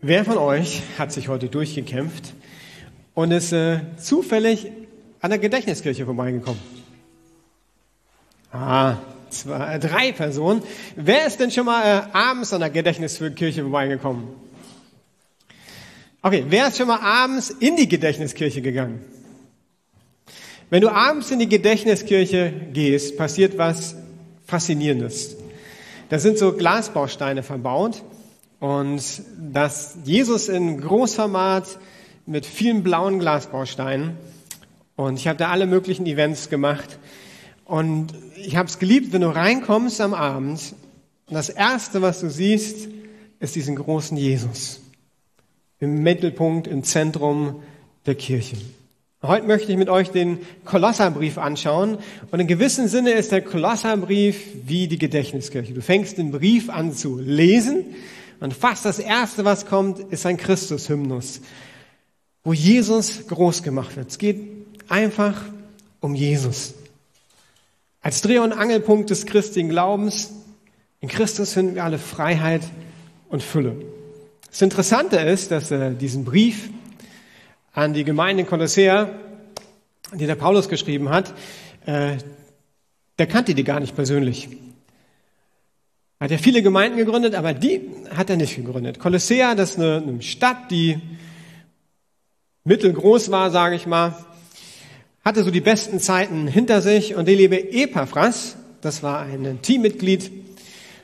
Wer von euch hat sich heute durchgekämpft und ist äh, zufällig an der Gedächtniskirche vorbeigekommen? Ah, zwei, drei Personen. Wer ist denn schon mal äh, abends an der Gedächtniskirche vorbeigekommen? Okay, wer ist schon mal abends in die Gedächtniskirche gegangen? Wenn du abends in die Gedächtniskirche gehst, passiert was Faszinierendes. Da sind so Glasbausteine verbaut und dass Jesus in Großformat mit vielen blauen Glasbausteinen und ich habe da alle möglichen Events gemacht und ich habe es geliebt, wenn du reinkommst am Abend und das erste, was du siehst, ist diesen großen Jesus im Mittelpunkt, im Zentrum der Kirche. Heute möchte ich mit euch den Kolosserbrief anschauen. Und in gewissem Sinne ist der Kolosserbrief wie die Gedächtniskirche. Du fängst den Brief an zu lesen und fast das Erste, was kommt, ist ein Christus-Hymnus, wo Jesus groß gemacht wird. Es geht einfach um Jesus. Als Dreh- und Angelpunkt des christlichen Glaubens, in Christus finden wir alle Freiheit und Fülle. Das Interessante ist, dass äh, diesen Brief an die Gemeinde in Kolossea, die der Paulus geschrieben hat, äh, der kannte die gar nicht persönlich. Er hat ja viele Gemeinden gegründet, aber die hat er nicht gegründet. Kolossea, das ist eine, Stadt, die mittelgroß war, sage ich mal, hatte so die besten Zeiten hinter sich und die liebe Epaphras, das war ein Teammitglied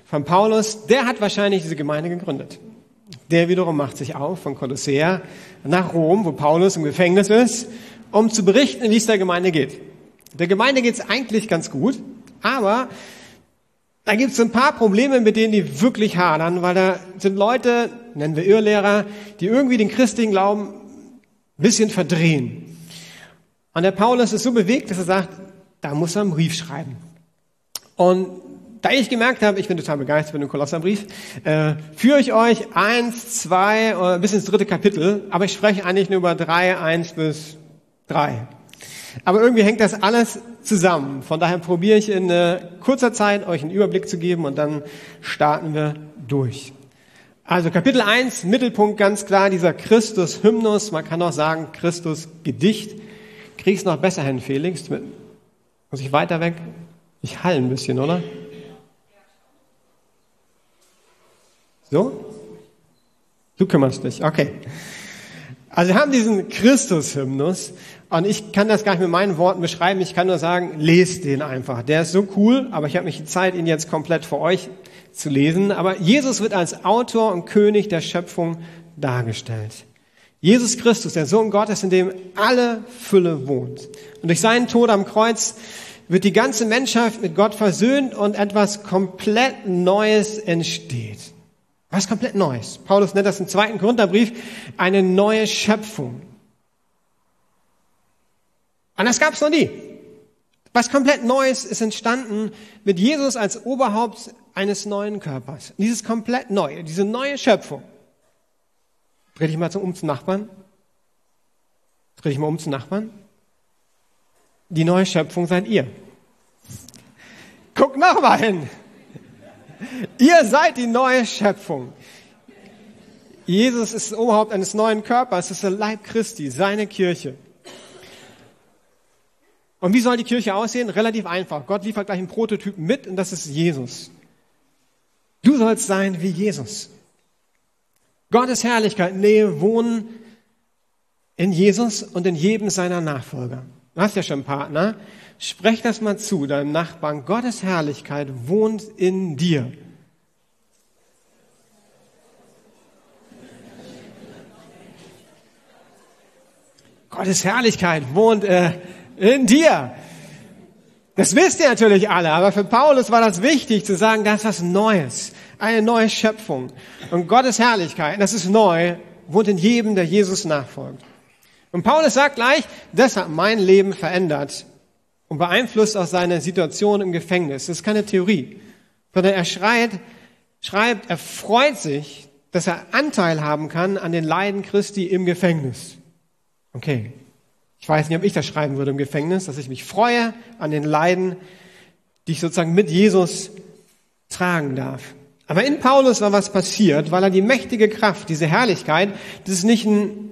von Paulus, der hat wahrscheinlich diese Gemeinde gegründet. Der wiederum macht sich auf von Kolossea nach Rom, wo Paulus im Gefängnis ist, um zu berichten, wie es der Gemeinde geht. Der Gemeinde geht es eigentlich ganz gut, aber da gibt es ein paar Probleme, mit denen die wirklich hadern, weil da sind Leute, nennen wir Irrlehrer, die irgendwie den christlichen Glauben ein bisschen verdrehen. Und der Paulus ist so bewegt, dass er sagt, da muss er einen Brief schreiben. Und da ich gemerkt habe, ich bin total begeistert von dem Kolosserbrief, äh, führe ich euch eins, zwei, oder bis ins dritte Kapitel, aber ich spreche eigentlich nur über drei, eins bis drei. Aber irgendwie hängt das alles zusammen. Von daher probiere ich in äh, kurzer Zeit euch einen Überblick zu geben und dann starten wir durch. Also Kapitel 1, Mittelpunkt ganz klar, dieser Christus-Hymnus, man kann auch sagen Christus-Gedicht. Krieg's noch besser hin, Felix? Muss ich weiter weg? Ich hall ein bisschen, oder? So? Du kümmerst dich, okay. Also wir haben diesen Christus-Hymnus und ich kann das gar nicht mit meinen Worten beschreiben. Ich kann nur sagen, lest den einfach. Der ist so cool, aber ich habe nicht die Zeit, ihn jetzt komplett für euch zu lesen. Aber Jesus wird als Autor und König der Schöpfung dargestellt. Jesus Christus, der Sohn Gottes, in dem alle Fülle wohnt. Und durch seinen Tod am Kreuz wird die ganze Menschheit mit Gott versöhnt und etwas komplett Neues entsteht. Was komplett Neues. Paulus nennt das im zweiten Gründerbrief eine neue Schöpfung. Und das gab es noch nie. Was komplett Neues ist entstanden mit Jesus als Oberhaupt eines neuen Körpers. Dieses komplett Neue, diese neue Schöpfung. Dreh dich mal um zum Nachbarn. Dreh dich mal um zum Nachbarn. Die neue Schöpfung seid ihr. Guck noch mal hin. Ihr seid die neue Schöpfung. Jesus ist das Oberhaupt eines neuen Körpers. Es ist der Leib Christi, seine Kirche. Und wie soll die Kirche aussehen? Relativ einfach. Gott liefert gleich einen Prototypen mit und das ist Jesus. Du sollst sein wie Jesus. Gottes Herrlichkeit, Nähe, Wohnen in Jesus und in jedem seiner Nachfolger. Du hast ja schon einen Partner. Sprech das mal zu deinem Nachbarn. Gottes Herrlichkeit wohnt in dir. Gottes Herrlichkeit wohnt äh, in dir. Das wisst ihr natürlich alle, aber für Paulus war das wichtig zu sagen, das ist was Neues, eine neue Schöpfung. Und Gottes Herrlichkeit, das ist neu, wohnt in jedem, der Jesus nachfolgt. Und Paulus sagt gleich, das hat mein Leben verändert und beeinflusst auch seine Situation im Gefängnis. Das ist keine Theorie, sondern er schreit, schreibt, er freut sich, dass er Anteil haben kann an den Leiden Christi im Gefängnis. Okay. Ich weiß nicht, ob ich das schreiben würde im Gefängnis, dass ich mich freue an den Leiden die ich sozusagen mit Jesus tragen darf. Aber in Paulus war was passiert, weil er die mächtige Kraft, diese Herrlichkeit, das ist nicht ein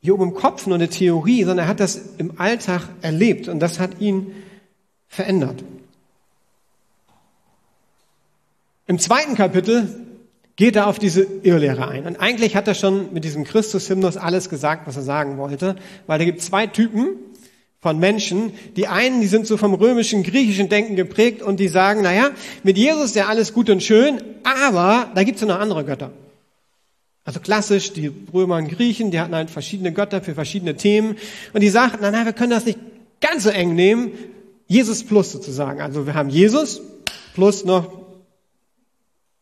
hier oben im Kopf nur eine Theorie, sondern er hat das im Alltag erlebt und das hat ihn verändert. Im zweiten Kapitel geht er auf diese Irrlehre ein. Und eigentlich hat er schon mit diesem Christus-Hymnus alles gesagt, was er sagen wollte, weil da gibt zwei Typen von Menschen. Die einen, die sind so vom römischen, griechischen Denken geprägt und die sagen, naja, mit Jesus ist ja alles gut und schön, aber da gibt es ja noch andere Götter. Also klassisch, die Römer und Griechen, die hatten halt verschiedene Götter für verschiedene Themen. Und die sagten, na, na, wir können das nicht ganz so eng nehmen. Jesus plus sozusagen. Also wir haben Jesus plus noch.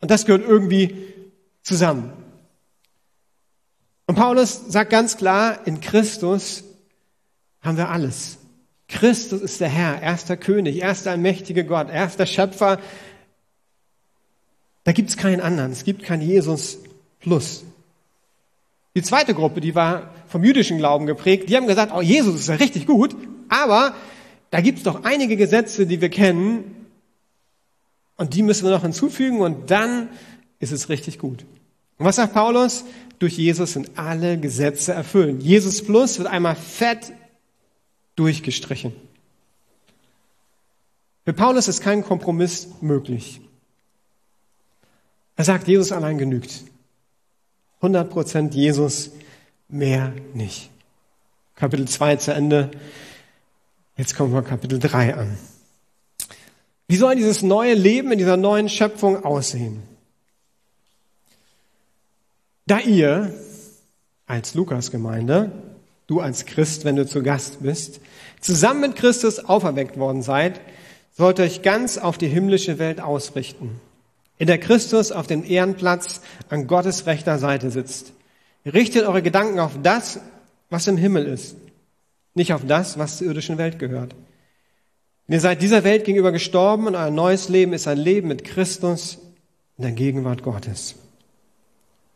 Und das gehört irgendwie zusammen. Und Paulus sagt ganz klar, in Christus haben wir alles. Christus ist der Herr, erster König, erster allmächtige Gott, erster Schöpfer. Da gibt es keinen anderen. Es gibt kein Jesus plus. Die zweite Gruppe, die war vom jüdischen Glauben geprägt, die haben gesagt, oh, Jesus ist ja richtig gut, aber da gibt es doch einige Gesetze, die wir kennen, und die müssen wir noch hinzufügen, und dann ist es richtig gut. Und was sagt Paulus? Durch Jesus sind alle Gesetze erfüllt. Jesus plus wird einmal fett durchgestrichen. Für Paulus ist kein Kompromiss möglich. Er sagt, Jesus allein genügt. 100% Jesus, mehr nicht. Kapitel 2 zu Ende. Jetzt kommen wir Kapitel 3 an. Wie soll dieses neue Leben in dieser neuen Schöpfung aussehen? Da ihr als Lukas-Gemeinde, du als Christ, wenn du zu Gast bist, zusammen mit Christus auferweckt worden seid, sollt euch ganz auf die himmlische Welt ausrichten in der Christus auf dem Ehrenplatz an Gottes rechter Seite sitzt. Richtet eure Gedanken auf das, was im Himmel ist, nicht auf das, was zur irdischen Welt gehört. ihr seid dieser Welt gegenüber gestorben und euer neues Leben ist ein Leben mit Christus in der Gegenwart Gottes.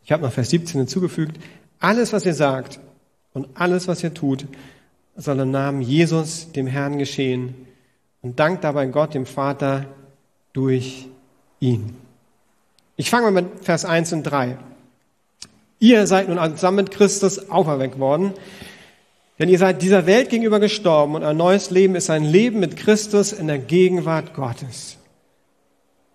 Ich habe noch Vers 17 hinzugefügt, alles, was ihr sagt und alles, was ihr tut, soll im Namen Jesus, dem Herrn, geschehen und dankt dabei Gott, dem Vater, durch ihn. Ich fange mal mit Vers 1 und 3. Ihr seid nun zusammen mit Christus auferweckt worden, denn ihr seid dieser Welt gegenüber gestorben und ein neues Leben ist ein Leben mit Christus in der Gegenwart Gottes.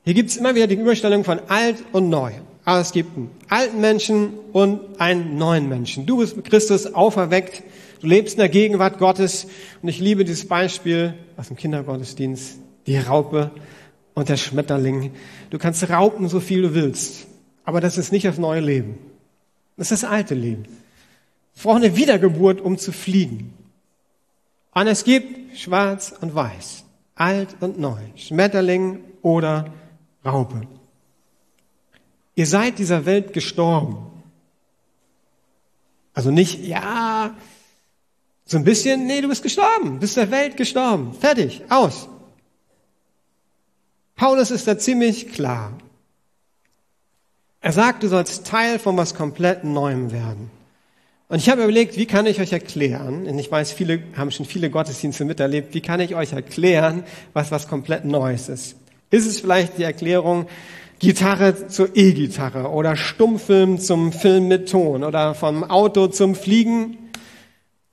Hier gibt es immer wieder die Überstellung von alt und neu. Aber es gibt einen alten Menschen und einen neuen Menschen. Du bist mit Christus auferweckt, du lebst in der Gegenwart Gottes und ich liebe dieses Beispiel aus dem Kindergottesdienst, die Raupe und der Schmetterling. Du kannst raupen, so viel du willst. Aber das ist nicht das neue Leben. Das ist das alte Leben. Es braucht eine Wiedergeburt, um zu fliegen. Und es gibt schwarz und weiß, alt und neu, Schmetterling oder Raupe. Ihr seid dieser Welt gestorben. Also nicht, ja, so ein bisschen, nee, du bist gestorben, bist der Welt gestorben. Fertig, aus. Paulus ist da ziemlich klar. Er sagt, du sollst Teil von was komplett Neuem werden. Und ich habe überlegt, wie kann ich euch erklären, und ich weiß, viele haben schon viele Gottesdienste miterlebt, wie kann ich euch erklären, was was komplett Neues ist? Ist es vielleicht die Erklärung Gitarre zur E-Gitarre oder Stummfilm zum Film mit Ton oder vom Auto zum Fliegen?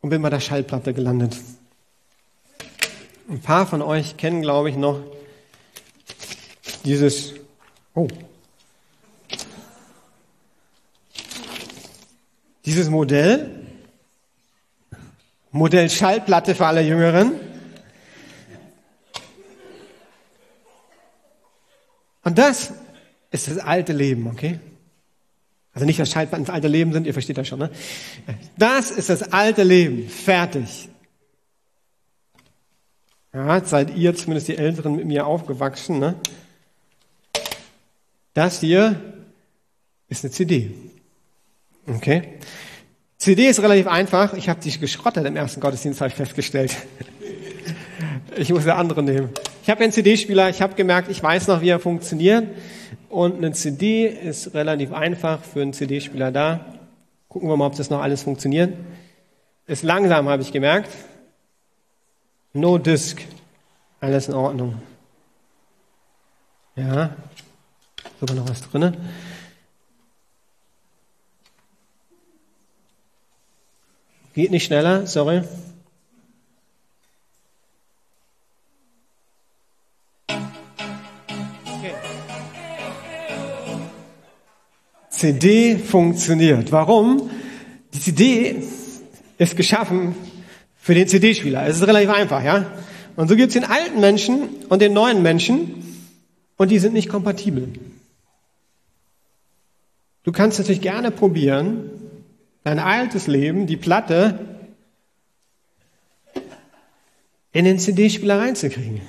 Und bin bei der Schallplatte gelandet. Ein paar von euch kennen, glaube ich, noch dieses, oh, dieses Modell, Modell Schallplatte für alle Jüngeren. Und das ist das alte Leben, okay? Also nicht, dass Schallplatten das alte Leben sind, ihr versteht das schon, ne? Das ist das alte Leben. Fertig. Ja, seid ihr, zumindest die Älteren, mit mir aufgewachsen, ne? Das hier ist eine CD. Okay? CD ist relativ einfach. Ich habe die geschrottet im ersten Gottesdienst, habe ich festgestellt. Ich muss eine andere nehmen. Ich habe einen CD-Spieler, ich habe gemerkt, ich weiß noch, wie er funktioniert. Und eine CD ist relativ einfach für einen CD-Spieler da. Gucken wir mal, ob das noch alles funktioniert. Ist langsam, habe ich gemerkt. No Disk. Alles in Ordnung. Ja, sogar noch was drin. Geht nicht schneller, sorry. CD funktioniert. Warum? Die CD ist geschaffen für den CD-Spieler. Es ist relativ einfach, ja? Und so gibt es den alten Menschen und den neuen Menschen und die sind nicht kompatibel. Du kannst natürlich gerne probieren, dein altes Leben, die Platte, in den CD-Spieler reinzukriegen.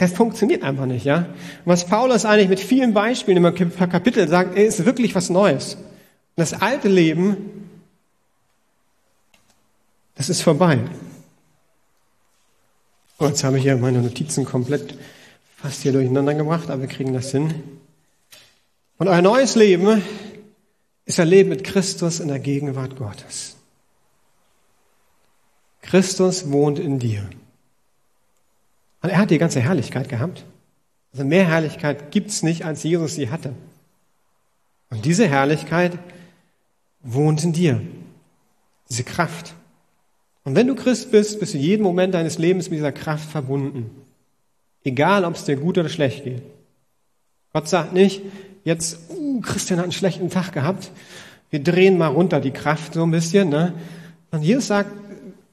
Das funktioniert einfach nicht, ja. Was Paulus eigentlich mit vielen Beispielen im Kapitel sagt, ist wirklich was Neues. Das alte Leben, das ist vorbei. Oh, jetzt habe ich hier meine Notizen komplett fast hier durcheinander gebracht, aber wir kriegen das hin. Und euer neues Leben ist ein Leben mit Christus in der Gegenwart Gottes. Christus wohnt in dir. Und er hat die ganze Herrlichkeit gehabt. Also mehr Herrlichkeit gibt's nicht, als Jesus sie hatte. Und diese Herrlichkeit wohnt in dir. Diese Kraft. Und wenn du Christ bist, bist du jeden Moment deines Lebens mit dieser Kraft verbunden. Egal, ob es dir gut oder schlecht geht. Gott sagt nicht, jetzt, uh, Christian hat einen schlechten Tag gehabt. Wir drehen mal runter die Kraft so ein bisschen. Ne? Und Jesus sagt,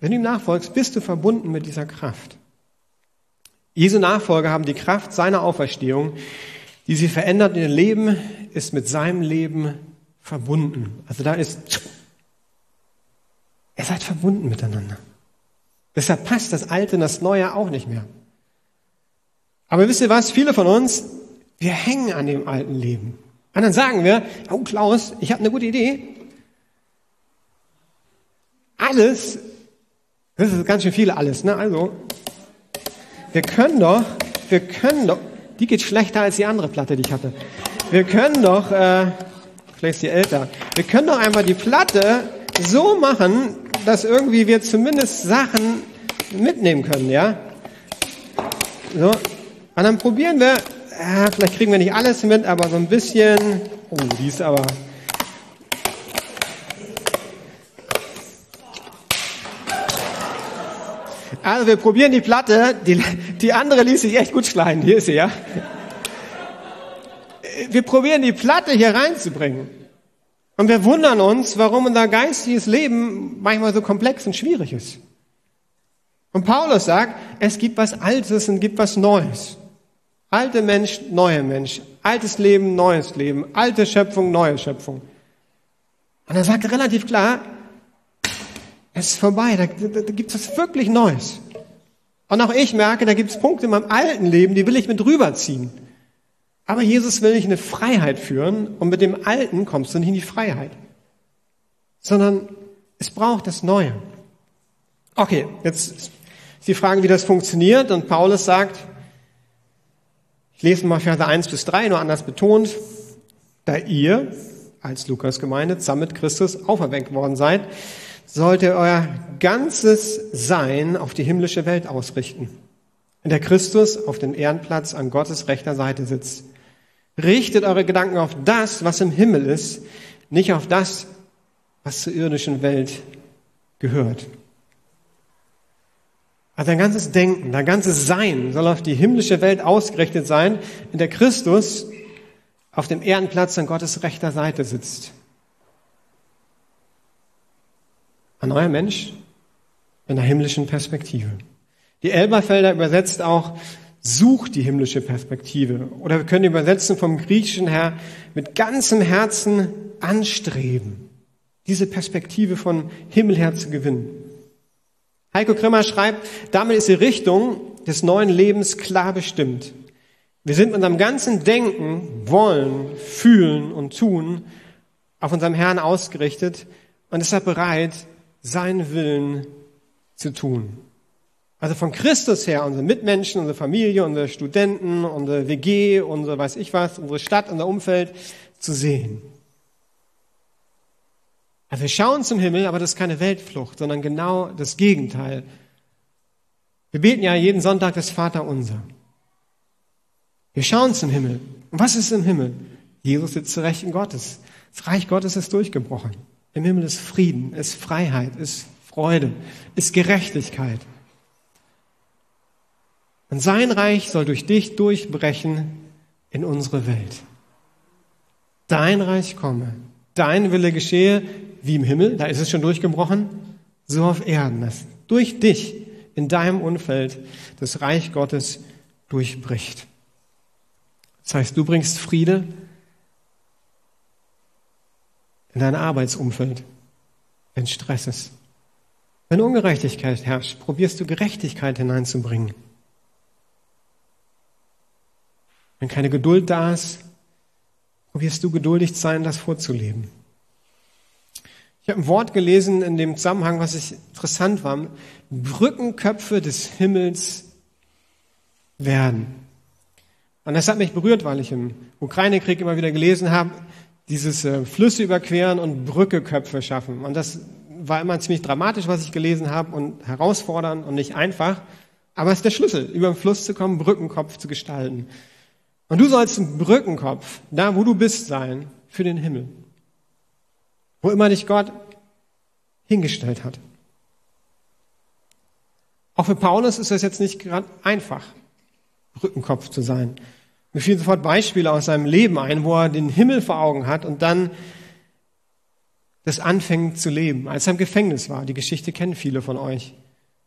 wenn du ihm nachfolgst, bist du verbunden mit dieser Kraft. Jesu Nachfolger haben die Kraft seiner Auferstehung, die sie verändert in ihr Leben, ist mit seinem Leben verbunden. Also da ist, ihr seid verbunden miteinander. Deshalb passt das Alte und das Neue auch nicht mehr. Aber wisst ihr was? Viele von uns, wir hängen an dem alten Leben. Und dann sagen wir, oh Klaus, ich habe eine gute Idee. Alles, das ist ganz schön viel alles, ne? Also, wir können doch, wir können doch, die geht schlechter als die andere Platte, die ich hatte. Wir können doch, äh, vielleicht ist die älter, wir können doch einfach die Platte so machen, dass irgendwie wir zumindest Sachen mitnehmen können, ja? So. Und dann probieren wir, äh, vielleicht kriegen wir nicht alles mit, aber so ein bisschen, oh, die ist aber, Also wir probieren die Platte. Die, die andere ließ sich echt gut schneiden. Hier ist sie, ja. Wir probieren die Platte hier reinzubringen. Und wir wundern uns, warum unser geistiges Leben manchmal so komplex und schwierig ist. Und Paulus sagt, es gibt was Altes und gibt was Neues. Alte Mensch, neuer Mensch. Altes Leben, neues Leben. Alte Schöpfung, neue Schöpfung. Und er sagt relativ klar, es ist vorbei, da, da, da gibt es wirklich Neues. Und auch ich merke, da gibt es Punkte in meinem alten Leben, die will ich mit rüberziehen. Aber Jesus will nicht eine Freiheit führen und mit dem Alten kommst du nicht in die Freiheit. Sondern es braucht das Neue. Okay, jetzt ist die Frage, wie das funktioniert. Und Paulus sagt, ich lese mal Verse 1 bis 3, nur anders betont, da ihr als Lukas Gemeinde zusammen mit Christus auferweckt worden seid, sollt ihr euer ganzes Sein auf die himmlische Welt ausrichten, in der Christus auf dem Ehrenplatz an Gottes rechter Seite sitzt. Richtet eure Gedanken auf das, was im Himmel ist, nicht auf das, was zur irdischen Welt gehört. Also dein ganzes Denken, dein ganzes Sein soll auf die himmlische Welt ausgerichtet sein, in der Christus auf dem Ehrenplatz an Gottes rechter Seite sitzt. Ein neuer Mensch in einer himmlischen Perspektive. Die Elberfelder übersetzt auch, sucht die himmlische Perspektive. Oder wir können übersetzen vom Griechischen her, mit ganzem Herzen anstreben, diese Perspektive von Himmel her zu gewinnen. Heiko Grimmer schreibt, damit ist die Richtung des neuen Lebens klar bestimmt. Wir sind mit unserem ganzen Denken, Wollen, Fühlen und Tun auf unserem Herrn ausgerichtet und deshalb bereit, seinen Willen zu tun. Also von Christus her, unsere Mitmenschen, unsere Familie, unsere Studenten, unsere WG, unsere weiß ich was, unsere Stadt, unser Umfeld zu sehen. Also wir schauen zum Himmel, aber das ist keine Weltflucht, sondern genau das Gegenteil. Wir beten ja jeden Sonntag das Vater unser. Wir schauen zum Himmel. Und was ist im Himmel? Jesus sitzt zu Rechten Gottes. Das Reich Gottes ist durchgebrochen. Im Himmel ist Frieden, ist Freiheit, ist Freude, ist Gerechtigkeit. Und sein Reich soll durch dich durchbrechen in unsere Welt. Dein Reich komme, dein Wille geschehe, wie im Himmel, da ist es schon durchgebrochen, so auf Erden, dass durch dich in deinem Umfeld das Reich Gottes durchbricht. Das heißt, du bringst Friede in dein Arbeitsumfeld, wenn Stress ist. Wenn Ungerechtigkeit herrscht, probierst du Gerechtigkeit hineinzubringen. Wenn keine Geduld da ist, probierst du geduldig sein, das vorzuleben. Ich habe ein Wort gelesen in dem Zusammenhang, was ich interessant war. Brückenköpfe des Himmels werden. Und das hat mich berührt, weil ich im Ukraine-Krieg immer wieder gelesen habe, dieses äh, Flüsse überqueren und Brückeköpfe schaffen. Und das war immer ziemlich dramatisch, was ich gelesen habe und herausfordernd und nicht einfach. Aber es ist der Schlüssel, über den Fluss zu kommen, Brückenkopf zu gestalten. Und du sollst ein Brückenkopf, da wo du bist, sein, für den Himmel. Wo immer dich Gott hingestellt hat. Auch für Paulus ist das jetzt nicht gerade einfach, Brückenkopf zu sein. Mir fielen sofort Beispiele aus seinem Leben ein, wo er den Himmel vor Augen hat und dann das anfängt zu leben, als er im Gefängnis war. Die Geschichte kennen viele von euch.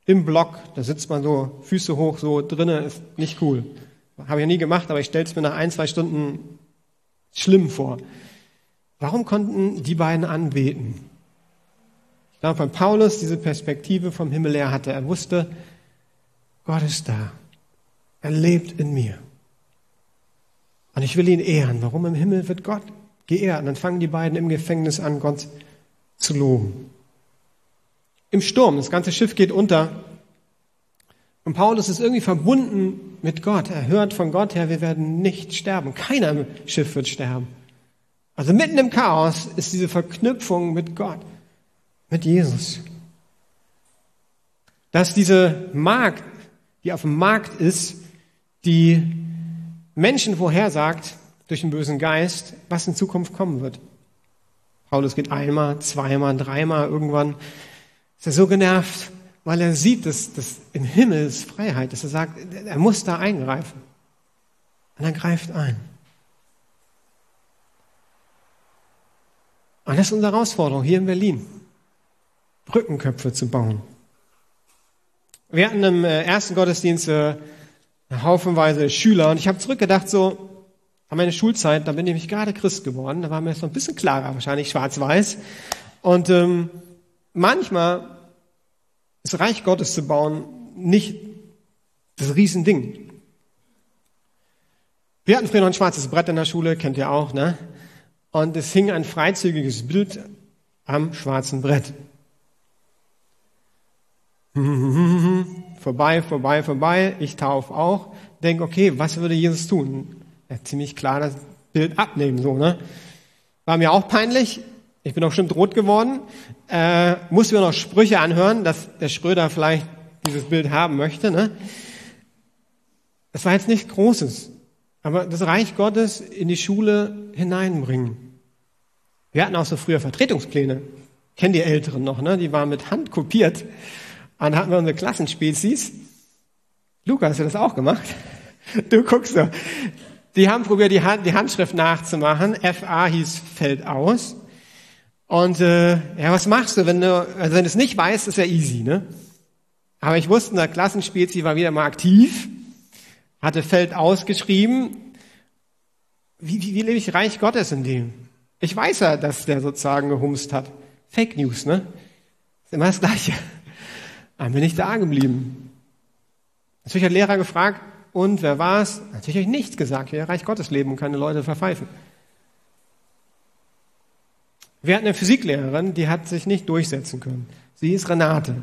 Im Block, da sitzt man so, Füße hoch, so drinnen, ist nicht cool. Habe ich ja nie gemacht, aber ich stelle es mir nach ein, zwei Stunden schlimm vor. Warum konnten die beiden anbeten? Ich glaube, weil Paulus diese Perspektive vom Himmel her hatte. Er wusste, Gott ist da. Er lebt in mir. Und ich will ihn ehren. Warum im Himmel wird Gott geehrt? Und dann fangen die beiden im Gefängnis an, Gott zu loben. Im Sturm, das ganze Schiff geht unter. Und Paulus ist irgendwie verbunden mit Gott. Er hört von Gott her, wir werden nicht sterben. Keiner im Schiff wird sterben. Also mitten im Chaos ist diese Verknüpfung mit Gott, mit Jesus. Dass diese Magd, die auf dem Markt ist, die Menschen vorhersagt durch den bösen Geist, was in Zukunft kommen wird. Paulus geht einmal, zweimal, dreimal, irgendwann ist er so genervt, weil er sieht, dass, dass im Himmel ist Freiheit, dass er sagt, er muss da eingreifen. Und er greift ein. Und das ist unsere Herausforderung hier in Berlin. Brückenköpfe zu bauen. Wir hatten im äh, ersten Gottesdienst äh, haufenweise Schüler und ich habe zurückgedacht, so an meine Schulzeit, da bin ich gerade Christ geworden, da war mir das noch ein bisschen klarer, wahrscheinlich schwarz-weiß. Und ähm, manchmal ist Reich Gottes zu bauen nicht das Riesending. Wir hatten früher noch ein schwarzes Brett in der Schule, kennt ihr auch, ne? und es hing ein freizügiges Bild am schwarzen Brett. vorbei, vorbei, vorbei, ich tauf auch, denk, okay, was würde Jesus tun? Ja, ziemlich klar das Bild abnehmen, so, ne? War mir auch peinlich, ich bin auch bestimmt rot geworden, äh, musste mir noch Sprüche anhören, dass der Schröder vielleicht dieses Bild haben möchte, ne? Das war jetzt nichts Großes, aber das Reich Gottes in die Schule hineinbringen. Wir hatten auch so früher Vertretungspläne. Kennen die Älteren noch, ne? Die waren mit Hand kopiert. Und dann hatten wir unsere Klassenspezies. Luca, hast du das auch gemacht? Du guckst so. Die haben probiert, die, Hand, die Handschrift nachzumachen. FA hieß fällt aus. Und äh, ja, was machst du, wenn du, also wenn du es nicht weißt, ist ja easy, ne? Aber ich wusste, der Klassenspezi war wieder mal aktiv, hatte Feld ausgeschrieben. Wie, wie, wie lebe ich Reich Gottes in dem? Ich weiß ja, dass der sozusagen gehumst hat. Fake News, ne? Ist immer das Gleiche. Dann bin ich da geblieben. Natürlich hat Lehrer gefragt, und wer war's? Natürlich habe ich nichts gesagt. Wir Reich Gottes leben und keine Leute verpfeifen. Wir hatten eine Physiklehrerin, die hat sich nicht durchsetzen können. Sie ist Renate.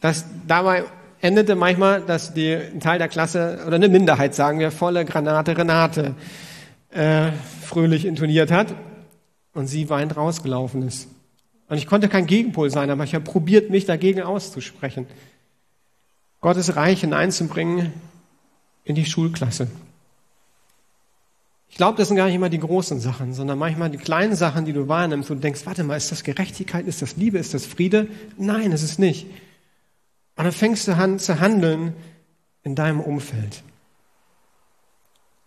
Das dabei endete manchmal, dass die, ein Teil der Klasse oder eine Minderheit, sagen wir, volle Granate Renate äh, fröhlich intoniert hat und sie weinend rausgelaufen ist. Und ich konnte kein Gegenpol sein, aber ich habe probiert, mich dagegen auszusprechen. Gottes Reich hineinzubringen in die Schulklasse. Ich glaube, das sind gar nicht immer die großen Sachen, sondern manchmal die kleinen Sachen, die du wahrnimmst und denkst, warte mal, ist das Gerechtigkeit, ist das Liebe, ist das Friede? Nein, es ist nicht. Und dann fängst du an zu handeln in deinem Umfeld.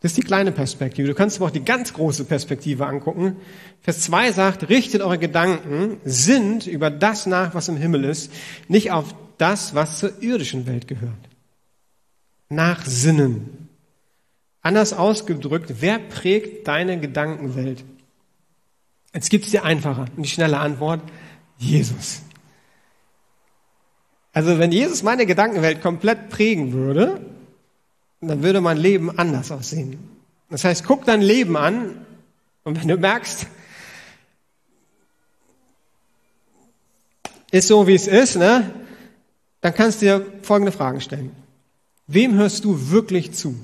Das ist die kleine Perspektive. Du kannst aber auch die ganz große Perspektive angucken. Vers 2 sagt, richtet eure Gedanken, sind über das nach, was im Himmel ist, nicht auf das, was zur irdischen Welt gehört. Nach Sinnen. Anders ausgedrückt, wer prägt deine Gedankenwelt? Jetzt gibt's die einfache und die schnelle Antwort, Jesus. Also wenn Jesus meine Gedankenwelt komplett prägen würde, dann würde mein Leben anders aussehen. Das heißt, guck dein Leben an und wenn du merkst, ist so wie es ist, ne, dann kannst du dir folgende Fragen stellen. Wem hörst du wirklich zu?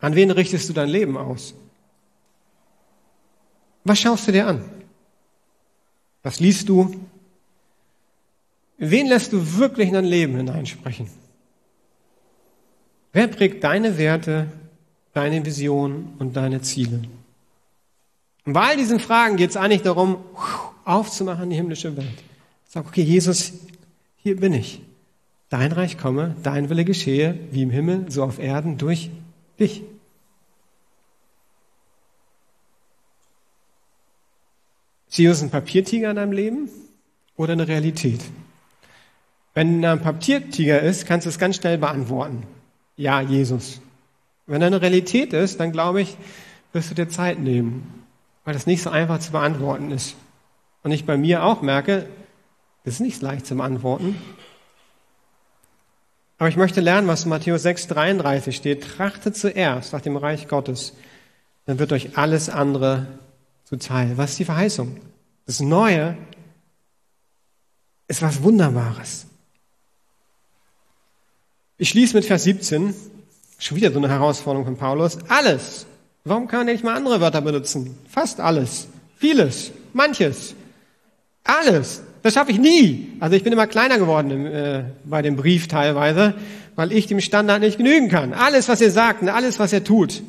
An wen richtest du dein Leben aus? Was schaust du dir an? Was liest du? Wen lässt du wirklich in dein Leben hineinsprechen? Wer prägt deine Werte, deine Vision und deine Ziele? Und bei all diesen Fragen geht es eigentlich darum, aufzumachen die himmlische Welt. Sag, okay, Jesus, hier bin ich. Dein Reich komme, dein Wille geschehe, wie im Himmel, so auf Erden, durch dich. Ist Jesus ein Papiertiger in deinem Leben oder eine Realität? Wenn er ein Papiertiger ist, kannst du es ganz schnell beantworten. Ja, Jesus. Wenn er eine Realität ist, dann glaube ich, wirst du dir Zeit nehmen, weil das nicht so einfach zu beantworten ist. Und ich bei mir auch merke, das ist nicht leicht zu beantworten. Aber ich möchte lernen, was in Matthäus 6, 33 steht. Trachtet zuerst nach dem Reich Gottes, dann wird euch alles andere zuteil. Was ist die Verheißung? Das Neue ist was Wunderbares. Ich schließe mit Vers 17. Schon wieder so eine Herausforderung von Paulus. Alles. Warum kann man nicht mal andere Wörter benutzen? Fast alles. Vieles. Manches. Alles. Das schaffe ich nie. Also ich bin immer kleiner geworden im, äh, bei dem Brief teilweise, weil ich dem Standard nicht genügen kann. Alles, was ihr sagt und alles, was ihr tut.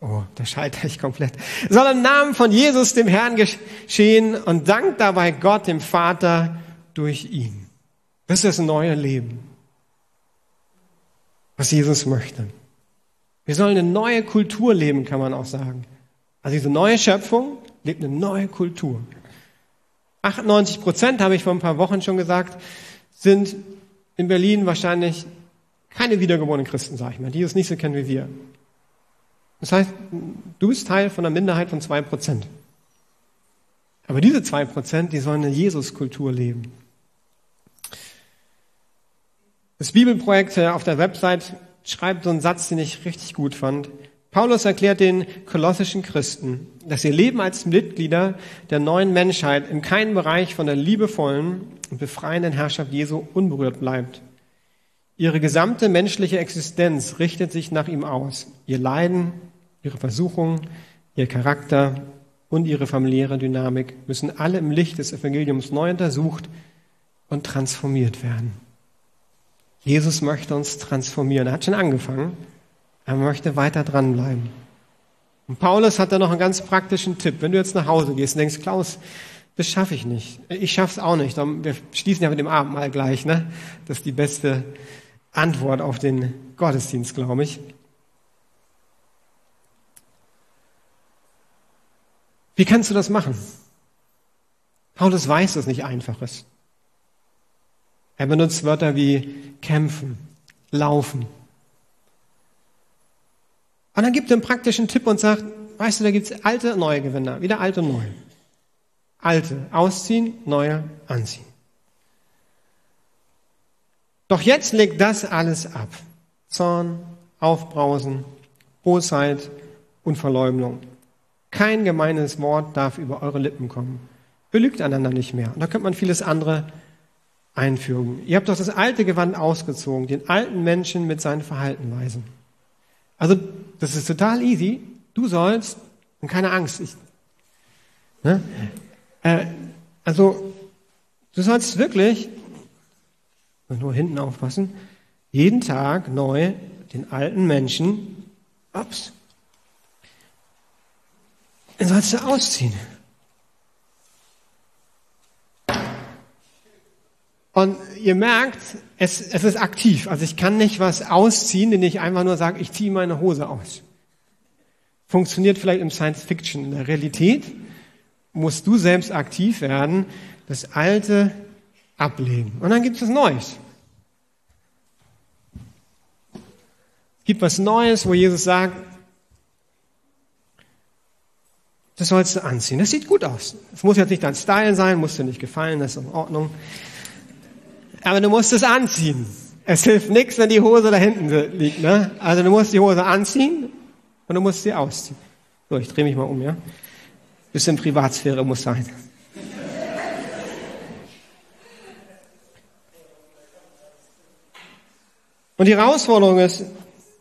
Oh, da scheitere ich komplett. Soll im Namen von Jesus, dem Herrn, geschehen und dankt dabei Gott, dem Vater, durch ihn. Das ist das neue Leben, was Jesus möchte. Wir sollen eine neue Kultur leben, kann man auch sagen. Also diese neue Schöpfung lebt eine neue Kultur. 98 Prozent, habe ich vor ein paar Wochen schon gesagt, sind in Berlin wahrscheinlich keine wiedergeborenen Christen, sage ich mal, die es nicht so kennen wie wir. Das heißt, du bist Teil von einer Minderheit von zwei Prozent. Aber diese zwei Prozent, die sollen eine Jesus-Kultur leben. Das Bibelprojekt auf der Website schreibt so einen Satz, den ich richtig gut fand. Paulus erklärt den kolossischen Christen, dass ihr Leben als Mitglieder der neuen Menschheit in keinem Bereich von der liebevollen und befreienden Herrschaft Jesu unberührt bleibt. Ihre gesamte menschliche Existenz richtet sich nach ihm aus. Ihr Leiden, ihre Versuchungen, ihr Charakter und ihre familiäre Dynamik müssen alle im Licht des Evangeliums neu untersucht und transformiert werden. Jesus möchte uns transformieren. Er hat schon angefangen. Er möchte weiter dranbleiben. Und Paulus hat da noch einen ganz praktischen Tipp. Wenn du jetzt nach Hause gehst und denkst, Klaus, das schaffe ich nicht. Ich schaffe es auch nicht. Wir schließen ja mit dem Abendmahl gleich. Ne? Das ist die beste Antwort auf den Gottesdienst, glaube ich. Wie kannst du das machen? Paulus weiß, dass es nicht einfach ist. Er benutzt Wörter wie kämpfen, laufen. Und dann gibt er einen praktischen Tipp und sagt, weißt du, da gibt es alte und neue Gewinner, wieder alte und neue. Alte ausziehen, neue anziehen. Doch jetzt legt das alles ab. Zorn, Aufbrausen, Bosheit und Verleumdung. Kein gemeines Wort darf über eure Lippen kommen. Belügt einander nicht mehr. Und da könnte man vieles andere einfügen. Ihr habt doch das alte Gewand ausgezogen, den alten Menschen mit seinen Verhaltenweisen. Also, das ist total easy. Du sollst, und keine Angst, ich, ne? Äh, also, du sollst wirklich nur hinten aufpassen, jeden Tag neu den alten Menschen, ups, den sollst du ausziehen. Und ihr merkt, es, es ist aktiv. Also ich kann nicht was ausziehen, indem ich einfach nur sage, ich ziehe meine Hose aus. Funktioniert vielleicht im Science Fiction. In der Realität musst du selbst aktiv werden, das Alte ablegen. Und dann gibt es Neues. Es gibt was Neues, wo Jesus sagt, das sollst du anziehen. Das sieht gut aus. Es muss jetzt nicht dein Style sein, muss dir nicht gefallen, das ist in Ordnung. Aber du musst es anziehen. Es hilft nichts, wenn die Hose da hinten liegt. Ne? Also du musst die Hose anziehen und du musst sie ausziehen. So, ich drehe mich mal um, ja. Bisschen Privatsphäre muss sein. Und die Herausforderung ist,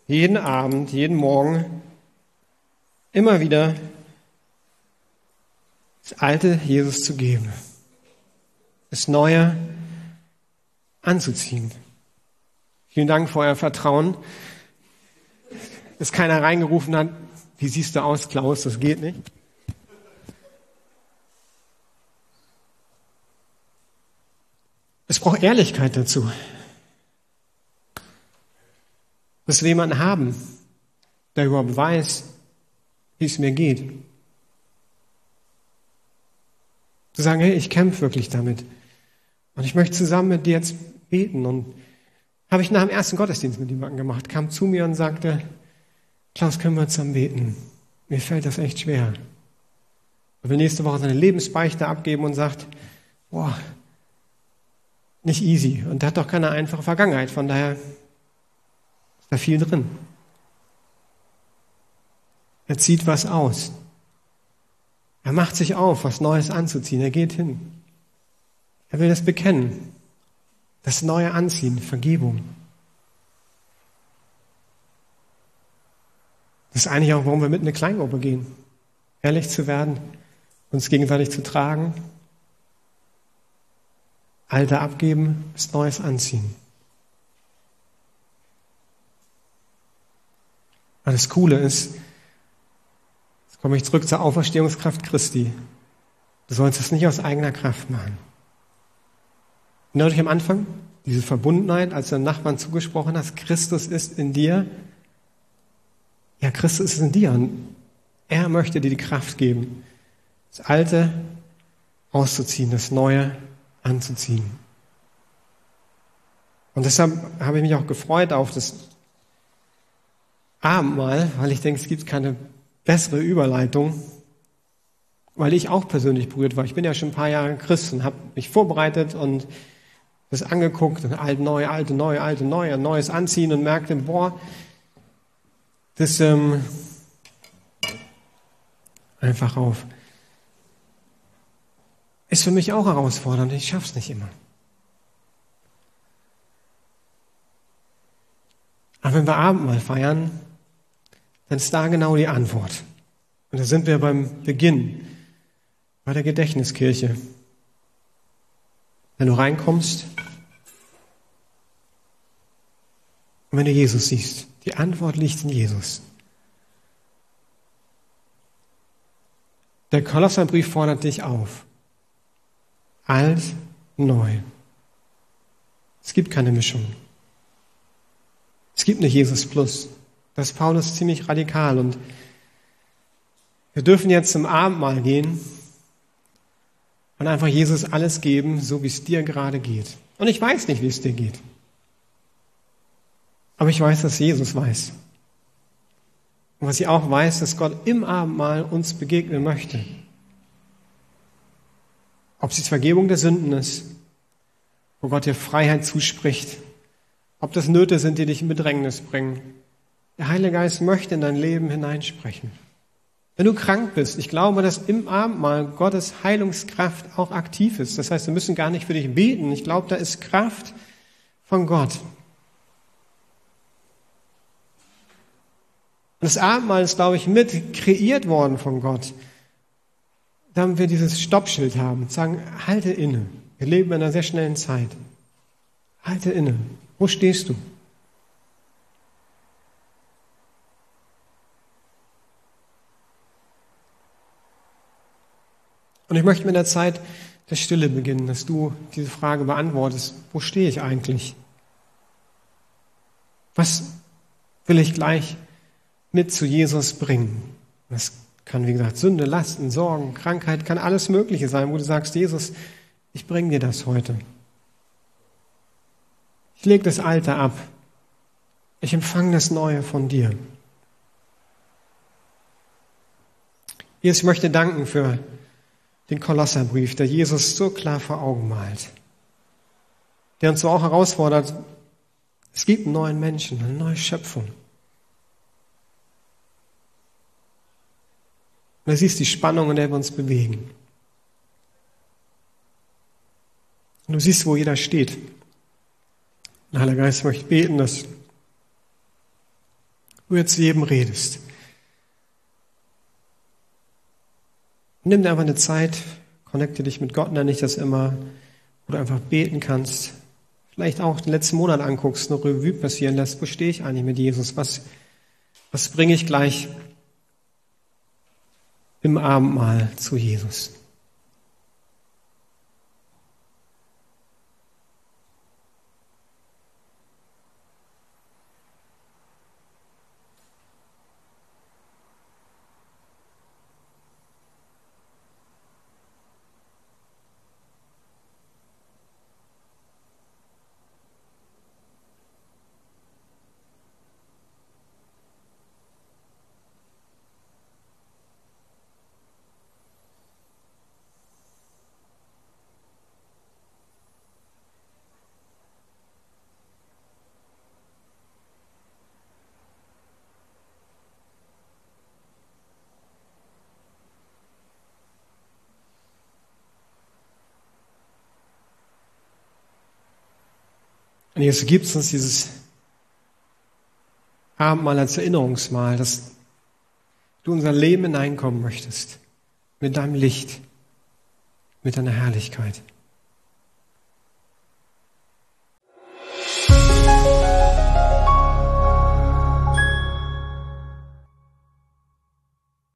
jeden Abend, jeden Morgen immer wieder das alte Jesus zu geben. Das neue anzuziehen. Vielen Dank für euer Vertrauen, dass keiner reingerufen hat, wie siehst du aus, Klaus, das geht nicht. Es braucht Ehrlichkeit dazu. Dass wir jemanden haben, der überhaupt weiß, wie es mir geht. Zu sagen, hey, ich kämpfe wirklich damit. Und ich möchte zusammen mit dir jetzt beten. Und habe ich nach dem ersten Gottesdienst mit jemandem gemacht, kam zu mir und sagte, Klaus, können wir zusammen beten? Mir fällt das echt schwer. Und will nächste Woche seine Lebensbeichte abgeben und sagt, boah, nicht easy. Und der hat doch keine einfache Vergangenheit. Von daher ist da viel drin. Er zieht was aus. Er macht sich auf, was Neues anzuziehen. Er geht hin. Er will das bekennen. Das neue Anziehen, Vergebung. Das ist eigentlich auch, warum wir mit in eine Kleingruppe gehen. Ehrlich zu werden, uns gegenseitig zu tragen, Alter abgeben, das Neues anziehen. Aber das Coole ist, jetzt komme ich zurück zur Auferstehungskraft Christi. Du sollst es nicht aus eigener Kraft machen. Erinnert euch am Anfang? Diese Verbundenheit, als du dem Nachbarn zugesprochen hast, Christus ist in dir. Ja, Christus ist in dir und er möchte dir die Kraft geben, das Alte auszuziehen, das Neue anzuziehen. Und deshalb habe ich mich auch gefreut auf das Abendmahl, weil ich denke, es gibt keine bessere Überleitung, weil ich auch persönlich berührt war. Ich bin ja schon ein paar Jahre Christ und habe mich vorbereitet und das angeguckt alt, neu, alte, neu, alte, neu, ein neues anziehen und merkte, boah, das ähm, einfach auf. Ist für mich auch herausfordernd, ich schaff's nicht immer. Aber wenn wir Abendmahl feiern, dann ist da genau die Antwort. Und da sind wir beim Beginn, bei der Gedächtniskirche. Wenn du reinkommst und wenn du Jesus siehst, die Antwort liegt in Jesus. Der Kolosserbrief fordert dich auf. Alt, neu. Es gibt keine Mischung. Es gibt nicht Jesus plus. Das ist Paulus ziemlich radikal und wir dürfen jetzt zum Abendmahl gehen und einfach Jesus alles geben, so wie es dir gerade geht. Und ich weiß nicht, wie es dir geht. Aber ich weiß, dass Jesus weiß. Und was ich auch weiß, dass Gott im Abendmahl uns begegnen möchte. Ob es die Vergebung der Sünden ist, wo Gott dir Freiheit zuspricht, ob das Nöte sind, die dich in Bedrängnis bringen. Der Heilige Geist möchte in dein Leben hineinsprechen. Wenn du krank bist, ich glaube, dass im Abendmahl Gottes Heilungskraft auch aktiv ist. Das heißt, wir müssen gar nicht für dich beten. Ich glaube, da ist Kraft von Gott. Das Abendmahl ist, glaube ich, mit kreiert worden von Gott. Damit wir dieses Stoppschild haben, sagen, halte inne. Wir leben in einer sehr schnellen Zeit. Halte inne. Wo stehst du? Und ich möchte mit der Zeit der Stille beginnen, dass du diese Frage beantwortest. Wo stehe ich eigentlich? Was will ich gleich mit zu Jesus bringen? Das kann, wie gesagt, Sünde, Lasten, Sorgen, Krankheit, kann alles Mögliche sein, wo du sagst, Jesus, ich bringe dir das heute. Ich lege das Alte ab. Ich empfange das Neue von dir. Jesus, ich möchte danken für den Kolosserbrief, der Jesus so klar vor Augen malt, der uns so auch herausfordert, es gibt einen neuen Menschen, eine neue Schöpfung. Und du siehst die Spannung, in der wir uns bewegen. Und du siehst, wo jeder steht. Und Heiliger Geist möchte beten, dass du jetzt zu jedem redest. Nimm dir einfach eine Zeit, connecte dich mit Gott, nenne ich das immer, wo du einfach beten kannst. Vielleicht auch den letzten Monat anguckst, eine Revue passieren lässt. Wo stehe ich eigentlich mit Jesus? Was, was bringe ich gleich im Abendmahl zu Jesus? Und jetzt gibt es uns dieses Abendmahl als Erinnerungsmahl, dass du in unser Leben hineinkommen möchtest. Mit deinem Licht, mit deiner Herrlichkeit.